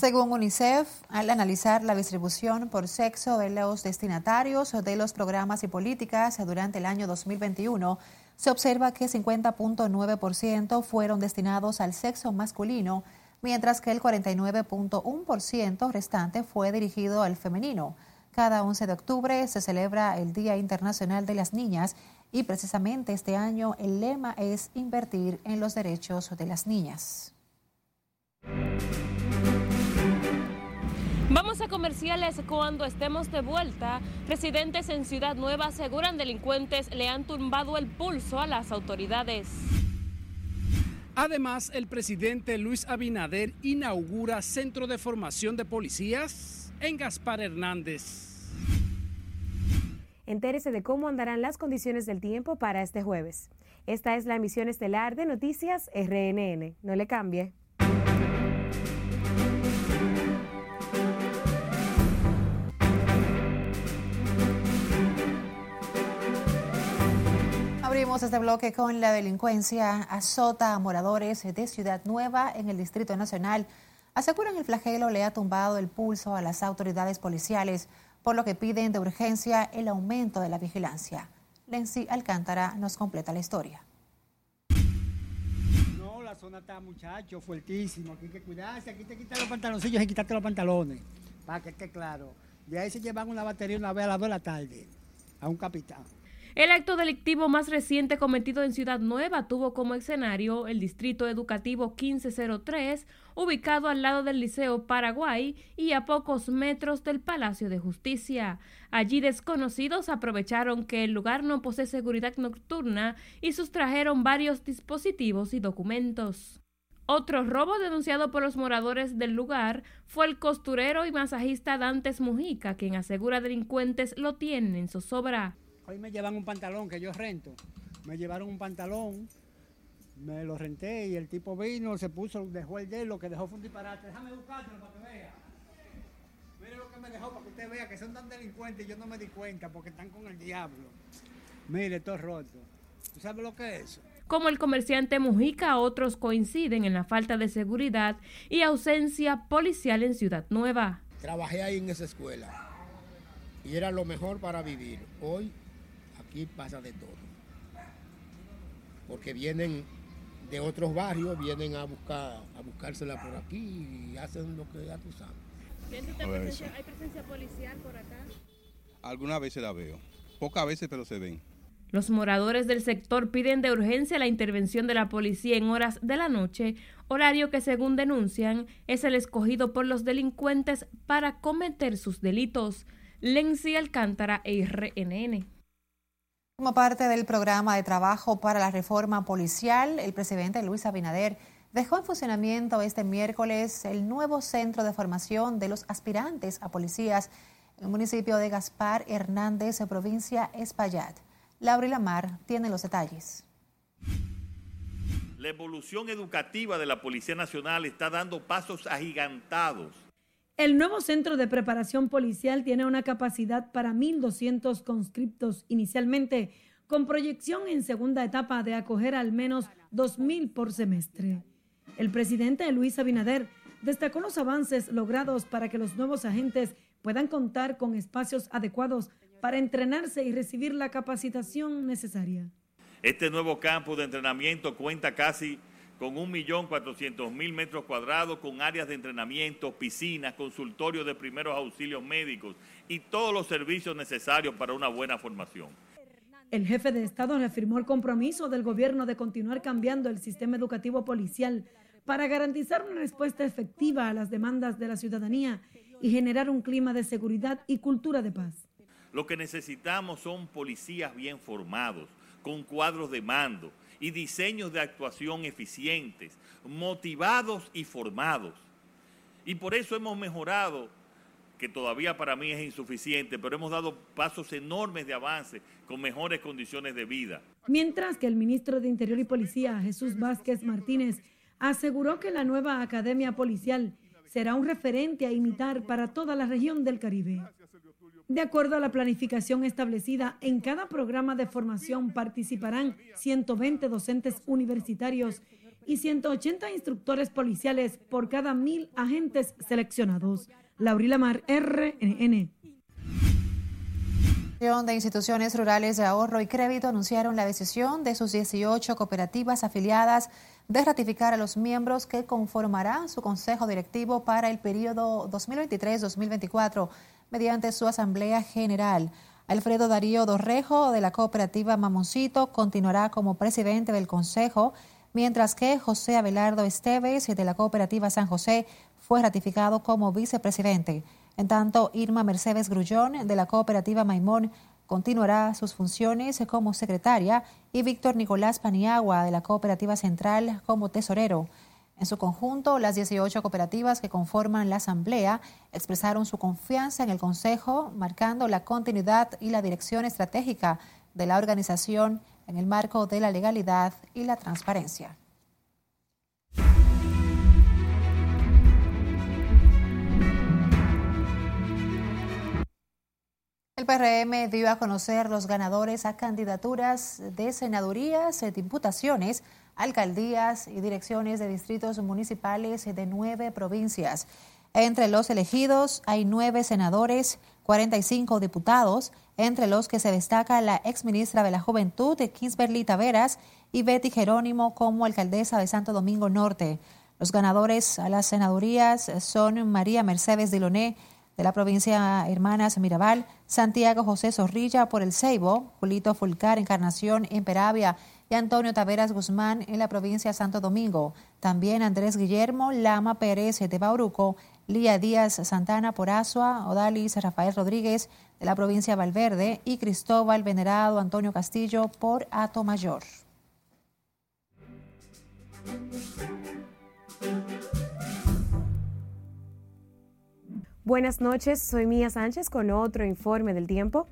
Según UNICEF, al analizar la distribución por sexo de los destinatarios de los programas y políticas durante el año 2021, se observa que 50.9% fueron destinados al sexo masculino, mientras que el 49.1% restante fue dirigido al femenino. Cada 11 de octubre se celebra el Día Internacional de las Niñas y precisamente este año el lema es invertir en los derechos de las niñas. Vamos a comerciales cuando estemos de vuelta. Residentes en Ciudad Nueva aseguran delincuentes le han tumbado el pulso a las autoridades. Además, el presidente Luis Abinader inaugura centro de formación de policías en Gaspar Hernández. Entérese de cómo andarán las condiciones del tiempo para este jueves. Esta es la emisión estelar de Noticias RNN. No le cambie. Abrimos este bloque con la delincuencia azota a moradores de Ciudad Nueva en el Distrito Nacional. Aseguran el flagelo le ha tumbado el pulso a las autoridades policiales, por lo que piden de urgencia el aumento de la vigilancia. Lenzi Alcántara nos completa la historia. No, la zona está, muchacho, fuertísimo. Aquí hay que cuidarse. Aquí te quitan los pantaloncillos y quitarte los pantalones. Para que esté claro. De ahí se llevan una batería una vez a las 2 de la tarde a un capitán. El acto delictivo más reciente cometido en Ciudad Nueva tuvo como escenario el Distrito Educativo 1503, ubicado al lado del Liceo Paraguay y a pocos metros del Palacio de Justicia. Allí desconocidos aprovecharon que el lugar no posee seguridad nocturna y sustrajeron varios dispositivos y documentos. Otro robo denunciado por los moradores del lugar fue el costurero y masajista Dantes Mujica, quien asegura delincuentes lo tienen en zozobra. Hoy me llevan un pantalón que yo rento. Me llevaron un pantalón, me lo renté y el tipo vino, se puso, dejó el de lo que dejó fue un disparate. Déjame buscártelo para que vea. Mire lo que me dejó para que usted vea que son tan delincuentes y yo no me di cuenta porque están con el diablo. Mire, todo roto. ¿Tú sabes lo que es eso? Como el comerciante Mujica, otros coinciden en la falta de seguridad y ausencia policial en Ciudad Nueva. Trabajé ahí en esa escuela y era lo mejor para vivir. Hoy aquí pasa de todo. Porque vienen de otros barrios, vienen a buscar a buscársela por aquí y hacen lo que ya tú sabes. ¿Hay presencia policial por acá? Algunas veces la veo. Pocas veces, pero se ven. Los moradores del sector piden de urgencia la intervención de la policía en horas de la noche, horario que según denuncian es el escogido por los delincuentes para cometer sus delitos. Lenzi Alcántara, RNN. Como parte del programa de trabajo para la reforma policial, el presidente Luis Abinader dejó en funcionamiento este miércoles el nuevo centro de formación de los aspirantes a policías en el municipio de Gaspar Hernández, provincia Espaillat. Laura Lamar tiene los detalles. La evolución educativa de la Policía Nacional está dando pasos agigantados. El nuevo centro de preparación policial tiene una capacidad para 1.200 conscriptos inicialmente, con proyección en segunda etapa de acoger al menos 2.000 por semestre. El presidente Luis Abinader destacó los avances logrados para que los nuevos agentes puedan contar con espacios adecuados para entrenarse y recibir la capacitación necesaria. Este nuevo campo de entrenamiento cuenta casi con 1.400.000 metros cuadrados, con áreas de entrenamiento, piscinas, consultorios de primeros auxilios médicos y todos los servicios necesarios para una buena formación. El jefe de Estado reafirmó el compromiso del gobierno de continuar cambiando el sistema educativo policial para garantizar una respuesta efectiva a las demandas de la ciudadanía y generar un clima de seguridad y cultura de paz. Lo que necesitamos son policías bien formados, con cuadros de mando y diseños de actuación eficientes, motivados y formados. Y por eso hemos mejorado, que todavía para mí es insuficiente, pero hemos dado pasos enormes de avance con mejores condiciones de vida. Mientras que el ministro de Interior y Policía, Jesús Vázquez Martínez, aseguró que la nueva Academia Policial será un referente a imitar para toda la región del Caribe. De acuerdo a la planificación establecida, en cada programa de formación participarán 120 docentes universitarios y 180 instructores policiales por cada mil agentes seleccionados. Laurila Mar, RNN. de instituciones rurales de ahorro y crédito anunciaron la decisión de sus 18 cooperativas afiliadas de ratificar a los miembros que conformarán su consejo directivo para el periodo 2023-2024 mediante su Asamblea General. Alfredo Darío Dorrejo de la cooperativa Mamoncito continuará como presidente del Consejo, mientras que José Abelardo Esteves de la cooperativa San José fue ratificado como vicepresidente. En tanto, Irma Mercedes Grullón de la cooperativa Maimón continuará sus funciones como secretaria y Víctor Nicolás Paniagua de la cooperativa Central como tesorero. En su conjunto, las 18 cooperativas que conforman la Asamblea expresaron su confianza en el Consejo, marcando la continuidad y la dirección estratégica de la organización en el marco de la legalidad y la transparencia. El PRM dio a conocer los ganadores a candidaturas de senadurías, diputaciones, alcaldías y direcciones de distritos municipales de nueve provincias. Entre los elegidos hay nueve senadores, 45 diputados, entre los que se destaca la exministra de la Juventud, Kingsberly Taveras, y Betty Jerónimo como alcaldesa de Santo Domingo Norte. Los ganadores a las senadurías son María Mercedes Diloné, de la provincia Hermanas Mirabal, Santiago José Zorrilla por el Ceibo, Julito Fulcar Encarnación Imperavia y Antonio Taveras Guzmán en la provincia Santo Domingo. También Andrés Guillermo Lama Pérez de Bauruco, Lía Díaz Santana por Asua, Odalis Rafael Rodríguez de la provincia Valverde y Cristóbal Venerado Antonio Castillo por Ato Mayor. Buenas noches, soy Mía Sánchez con otro informe del tiempo.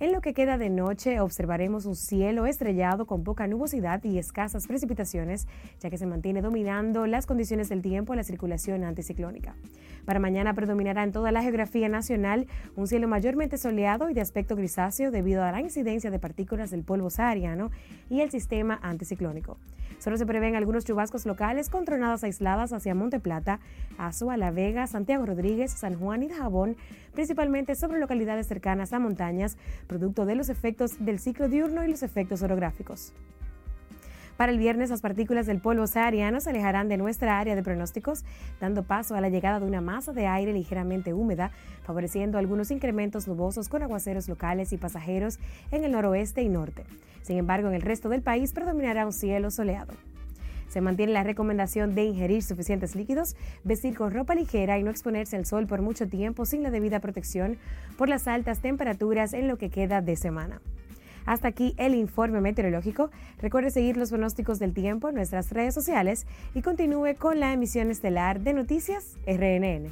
En lo que queda de noche observaremos un cielo estrellado con poca nubosidad y escasas precipitaciones, ya que se mantiene dominando las condiciones del tiempo la circulación anticiclónica. Para mañana predominará en toda la geografía nacional un cielo mayormente soleado y de aspecto grisáceo debido a la incidencia de partículas del polvo sahariano y el sistema anticiclónico. Solo se prevén algunos chubascos locales con tronadas aisladas hacia Monte Plata, Azua, La Vega, Santiago Rodríguez, San Juan y Jabón, principalmente sobre localidades cercanas a montañas, producto de los efectos del ciclo diurno y los efectos orográficos. Para el viernes, las partículas del polvo sahariano se alejarán de nuestra área de pronósticos, dando paso a la llegada de una masa de aire ligeramente húmeda, favoreciendo algunos incrementos nubosos con aguaceros locales y pasajeros en el noroeste y norte. Sin embargo, en el resto del país predominará un cielo soleado. Se mantiene la recomendación de ingerir suficientes líquidos, vestir con ropa ligera y no exponerse al sol por mucho tiempo sin la debida protección por las altas temperaturas en lo que queda de semana. Hasta aquí el informe meteorológico. Recuerde seguir los pronósticos del tiempo en nuestras redes sociales y continúe con la emisión estelar de Noticias RNN.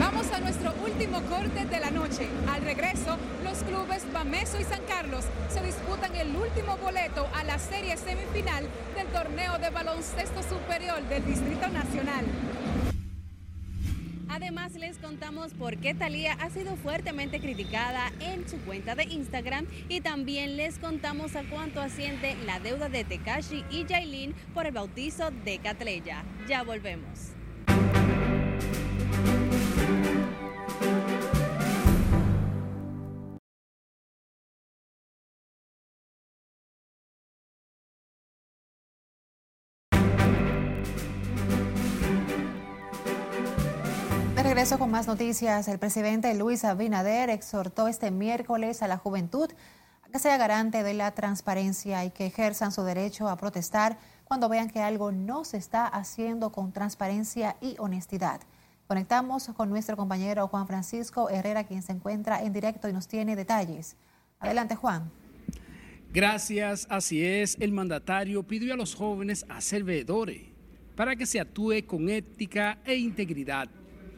Vamos a nuestro último corte de la noche. Al regreso, los clubes Bameso y San Carlos se disputan el último boleto a la serie semifinal del torneo de baloncesto superior del Distrito Nacional. Además, les contamos por qué Talía ha sido fuertemente criticada en su cuenta de Instagram y también les contamos a cuánto asciende la deuda de Tekashi y Jailin por el bautizo de Catleya. Ya volvemos. Regreso con más noticias, el presidente Luis Abinader exhortó este miércoles a la juventud a que sea garante de la transparencia y que ejerzan su derecho a protestar cuando vean que algo no se está haciendo con transparencia y honestidad. Conectamos con nuestro compañero Juan Francisco Herrera, quien se encuentra en directo y nos tiene detalles. Adelante, Juan. Gracias, así es. El mandatario pidió a los jóvenes a ser veedores para que se actúe con ética e integridad.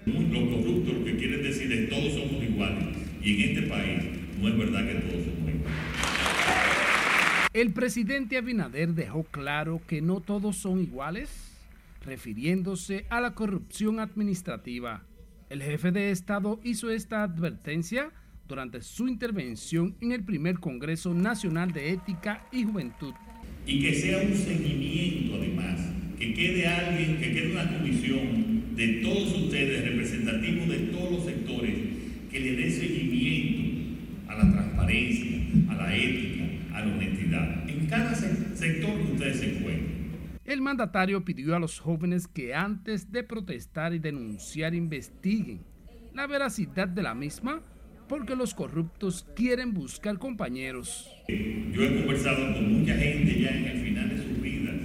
Los corruptos lo que quieren decir es todos somos iguales. Y en este país no es verdad que todos somos iguales. El presidente Abinader dejó claro que no todos son iguales, refiriéndose a la corrupción administrativa. El jefe de Estado hizo esta advertencia durante su intervención en el primer Congreso Nacional de Ética y Juventud. Y que sea un seguimiento además, que quede alguien, que quede una comisión de todos ustedes, representativos de todos los sectores, que le dé seguimiento a la transparencia, a la ética, a la honestidad, en cada se- sector que ustedes se encuentren. El mandatario pidió a los jóvenes que antes de protestar y denunciar investiguen la veracidad de la misma porque los corruptos quieren buscar compañeros. Yo he conversado con mucha gente ya en el final de sus vidas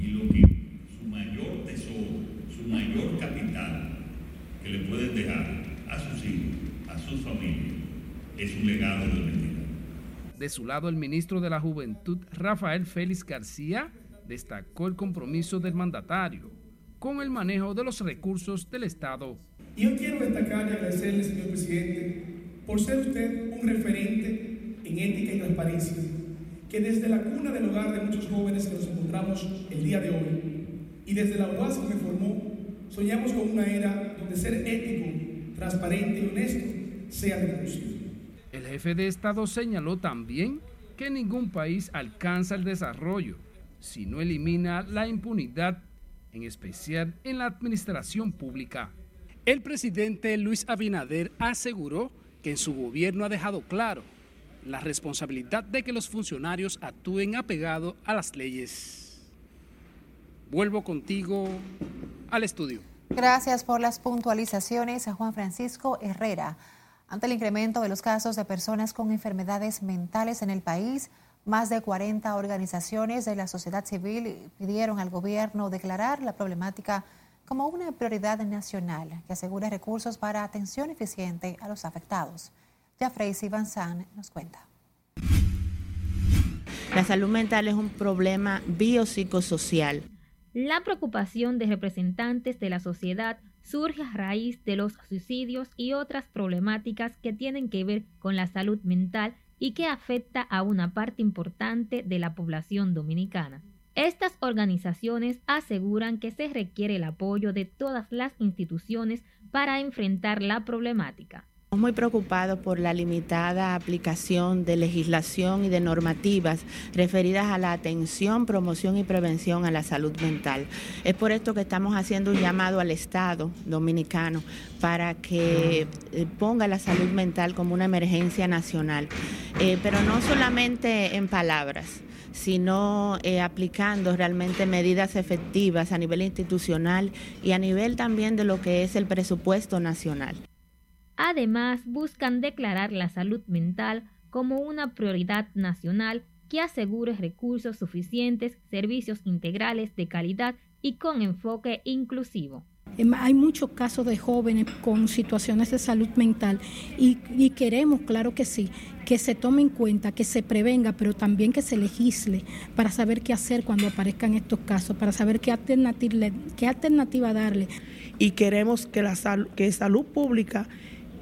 y lo que su mayor tesoro, su mayor capital que le pueden dejar a sus hijos, a sus familias, es un legado de honestidad. De su lado, el ministro de la Juventud, Rafael Félix García, destacó el compromiso del mandatario con el manejo de los recursos del Estado. Yo quiero destacar y agradecerle, señor presidente, por ser usted un referente en ética y transparencia, que desde la cuna del hogar de muchos jóvenes que nos encontramos el día de hoy y desde la UAS que me formó, soñamos con una era donde ser ético, transparente y honesto sea reconocido. El jefe de Estado señaló también que ningún país alcanza el desarrollo si no elimina la impunidad, en especial en la administración pública. El presidente Luis Abinader aseguró que en su gobierno ha dejado claro la responsabilidad de que los funcionarios actúen apegado a las leyes. Vuelvo contigo al estudio. Gracias por las puntualizaciones a Juan Francisco Herrera. Ante el incremento de los casos de personas con enfermedades mentales en el país, más de 40 organizaciones de la sociedad civil pidieron al gobierno declarar la problemática como una prioridad nacional que asegure recursos para atención eficiente a los afectados. Freisy Van nos cuenta. La salud mental es un problema biopsicosocial. La preocupación de representantes de la sociedad surge a raíz de los suicidios y otras problemáticas que tienen que ver con la salud mental y que afecta a una parte importante de la población dominicana. Estas organizaciones aseguran que se requiere el apoyo de todas las instituciones para enfrentar la problemática. Muy preocupados por la limitada aplicación de legislación y de normativas referidas a la atención, promoción y prevención a la salud mental. Es por esto que estamos haciendo un llamado al Estado dominicano para que eh, ponga la salud mental como una emergencia nacional, Eh, pero no solamente en palabras sino eh, aplicando realmente medidas efectivas a nivel institucional y a nivel también de lo que es el presupuesto nacional. Además, buscan declarar la salud mental como una prioridad nacional que asegure recursos suficientes, servicios integrales de calidad y con enfoque inclusivo. Em, hay muchos casos de jóvenes con situaciones de salud mental y, y queremos, claro que sí, que se tome en cuenta, que se prevenga, pero también que se legisle para saber qué hacer cuando aparezcan estos casos, para saber qué alternativa, qué alternativa darle. Y queremos que, la que salud pública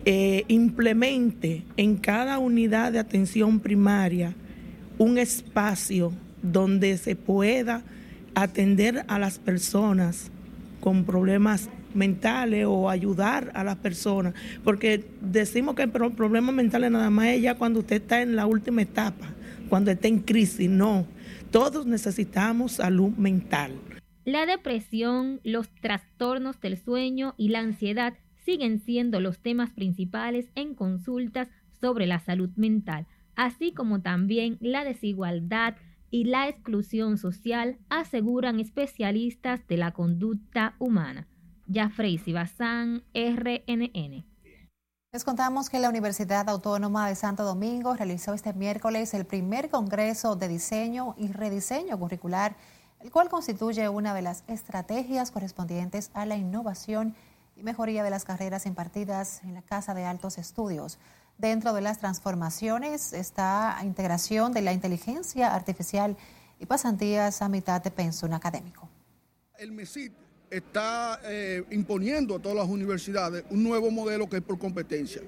eh, implemente en cada unidad de atención primaria un espacio donde se pueda atender a las personas con problemas mentales o ayudar a las personas, porque decimos que el problema mental nada más es ya cuando usted está en la última etapa, cuando está en crisis, no, todos necesitamos salud mental. La depresión, los trastornos del sueño y la ansiedad siguen siendo los temas principales en consultas sobre la salud mental, así como también la desigualdad y la exclusión social, aseguran especialistas de la conducta humana. Jafrey Sibazán, RNN. Les contamos que la Universidad Autónoma de Santo Domingo realizó este miércoles el primer Congreso de Diseño y Rediseño Curricular, el cual constituye una de las estrategias correspondientes a la innovación mejoría de las carreras impartidas en la Casa de Altos Estudios. Dentro de las transformaciones está integración de la inteligencia artificial y pasantías a mitad de pensum académico. El MESIT está eh, imponiendo a todas las universidades un nuevo modelo que es por competencia.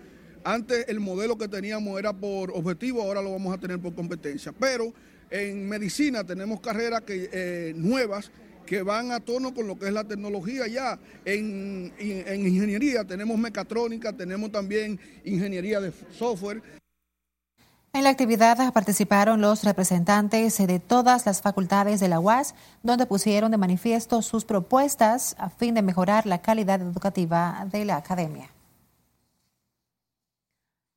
Antes el modelo que teníamos era por objetivo, ahora lo vamos a tener por competencia. Pero en medicina tenemos carreras que, eh, nuevas que van a tono con lo que es la tecnología ya. En, en, ingeniería tenemos mecatrónica, tenemos también ingeniería de software. En la actividad participaron los representantes de todas las facultades de la UAS, donde pusieron de manifiesto sus propuestas a fin de mejorar la calidad educativa de la academia.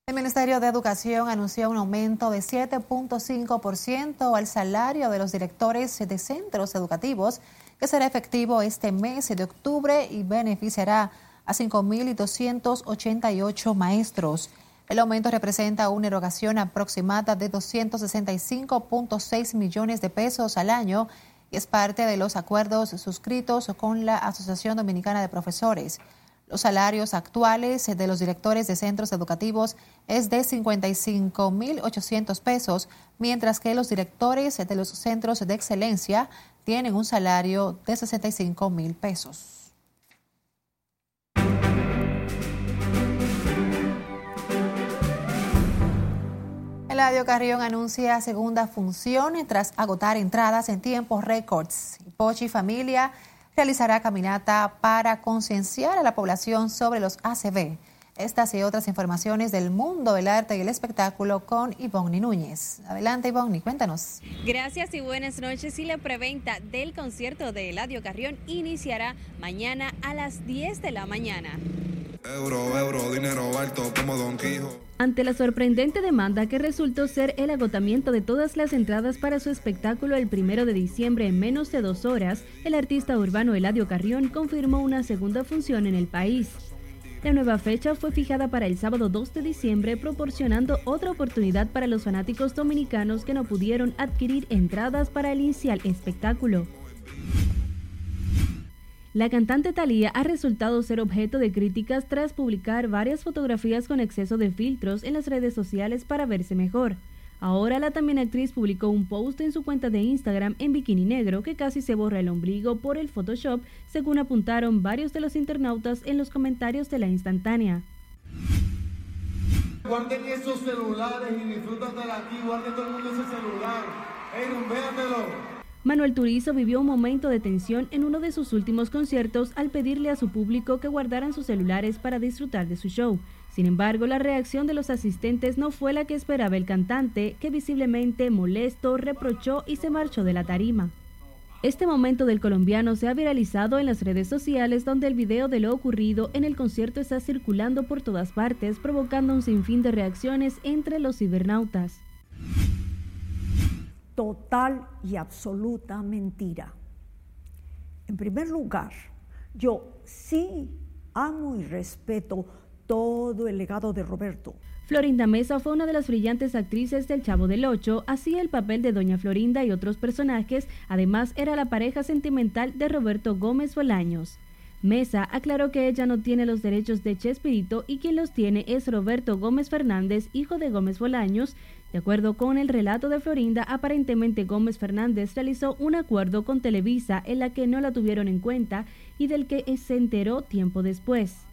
El Ministerio de Educación anunció un aumento de 7.5% al salario de los directores de centros educativos, que será efectivo este mes de octubre y beneficiará a 5.288 maestros. El aumento representa una erogación aproximada de 265.6 millones de pesos al año y es parte de los acuerdos suscritos con la Asociación Dominicana de Profesores. Los salarios actuales de los directores de centros educativos es de 55.800 pesos, mientras que los directores de los centros de excelencia tienen un salario de 65.000 pesos. Eladio Carrión anuncia segunda función tras agotar entradas en tiempos récords. Pochi Familia realizará caminata para concienciar a la población sobre los ACV. Estas y otras informaciones del mundo del arte y el espectáculo con Ivonne Núñez. Adelante Ivonne, cuéntanos. Gracias y buenas noches. Y la preventa del concierto de Eladio Carrión iniciará mañana a las 10 de la mañana. Euro, euro, dinero alto como Don Quijo. Ante la sorprendente demanda que resultó ser el agotamiento de todas las entradas para su espectáculo el primero de diciembre en menos de dos horas, el artista urbano Eladio Carrión confirmó una segunda función en el país. La nueva fecha fue fijada para el sábado 2 de diciembre, proporcionando otra oportunidad para los fanáticos dominicanos que no pudieron adquirir entradas para el inicial espectáculo. La cantante Thalía ha resultado ser objeto de críticas tras publicar varias fotografías con exceso de filtros en las redes sociales para verse mejor. Ahora la también actriz publicó un post en su cuenta de Instagram en bikini negro que casi se borra el ombligo por el Photoshop, según apuntaron varios de los internautas en los comentarios de la instantánea. Guarden esos celulares y disfruten de aquí, guarden todo el mundo ese celular. ¡Ey, Manuel Turizo vivió un momento de tensión en uno de sus últimos conciertos al pedirle a su público que guardaran sus celulares para disfrutar de su show. Sin embargo, la reacción de los asistentes no fue la que esperaba el cantante, que visiblemente molesto reprochó y se marchó de la tarima. Este momento del colombiano se ha viralizado en las redes sociales donde el video de lo ocurrido en el concierto está circulando por todas partes, provocando un sinfín de reacciones entre los cibernautas total y absoluta mentira. En primer lugar, yo sí amo y respeto todo el legado de Roberto. Florinda Mesa fue una de las brillantes actrices del Chavo del Ocho, hacía el papel de Doña Florinda y otros personajes, además era la pareja sentimental de Roberto Gómez Bolaños. Mesa aclaró que ella no tiene los derechos de Chespirito y quien los tiene es Roberto Gómez Fernández, hijo de Gómez Bolaños. De acuerdo con el relato de Florinda, aparentemente Gómez Fernández realizó un acuerdo con Televisa en la que no la tuvieron en cuenta y del que se enteró tiempo después.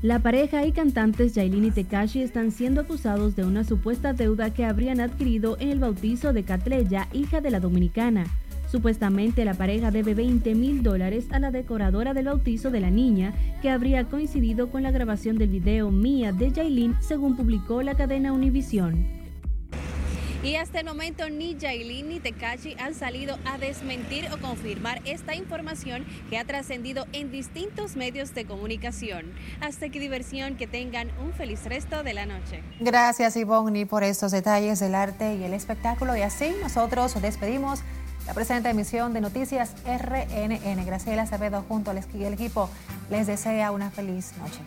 La pareja y cantantes Yailin y Tekashi están siendo acusados de una supuesta deuda que habrían adquirido en el bautizo de Catleya, hija de la dominicana. Supuestamente la pareja debe 20 mil dólares a la decoradora del bautizo de la niña, que habría coincidido con la grabación del video Mía de Yailin, según publicó la cadena Univision. Y hasta el momento ni Yailin ni Tekashi han salido a desmentir o confirmar esta información que ha trascendido en distintos medios de comunicación. Hasta que diversión, que tengan un feliz resto de la noche. Gracias Ivonne por estos detalles del arte y el espectáculo. Y así nosotros despedimos la presente emisión de Noticias RNN. Graciela Acevedo junto al equipo les desea una feliz noche.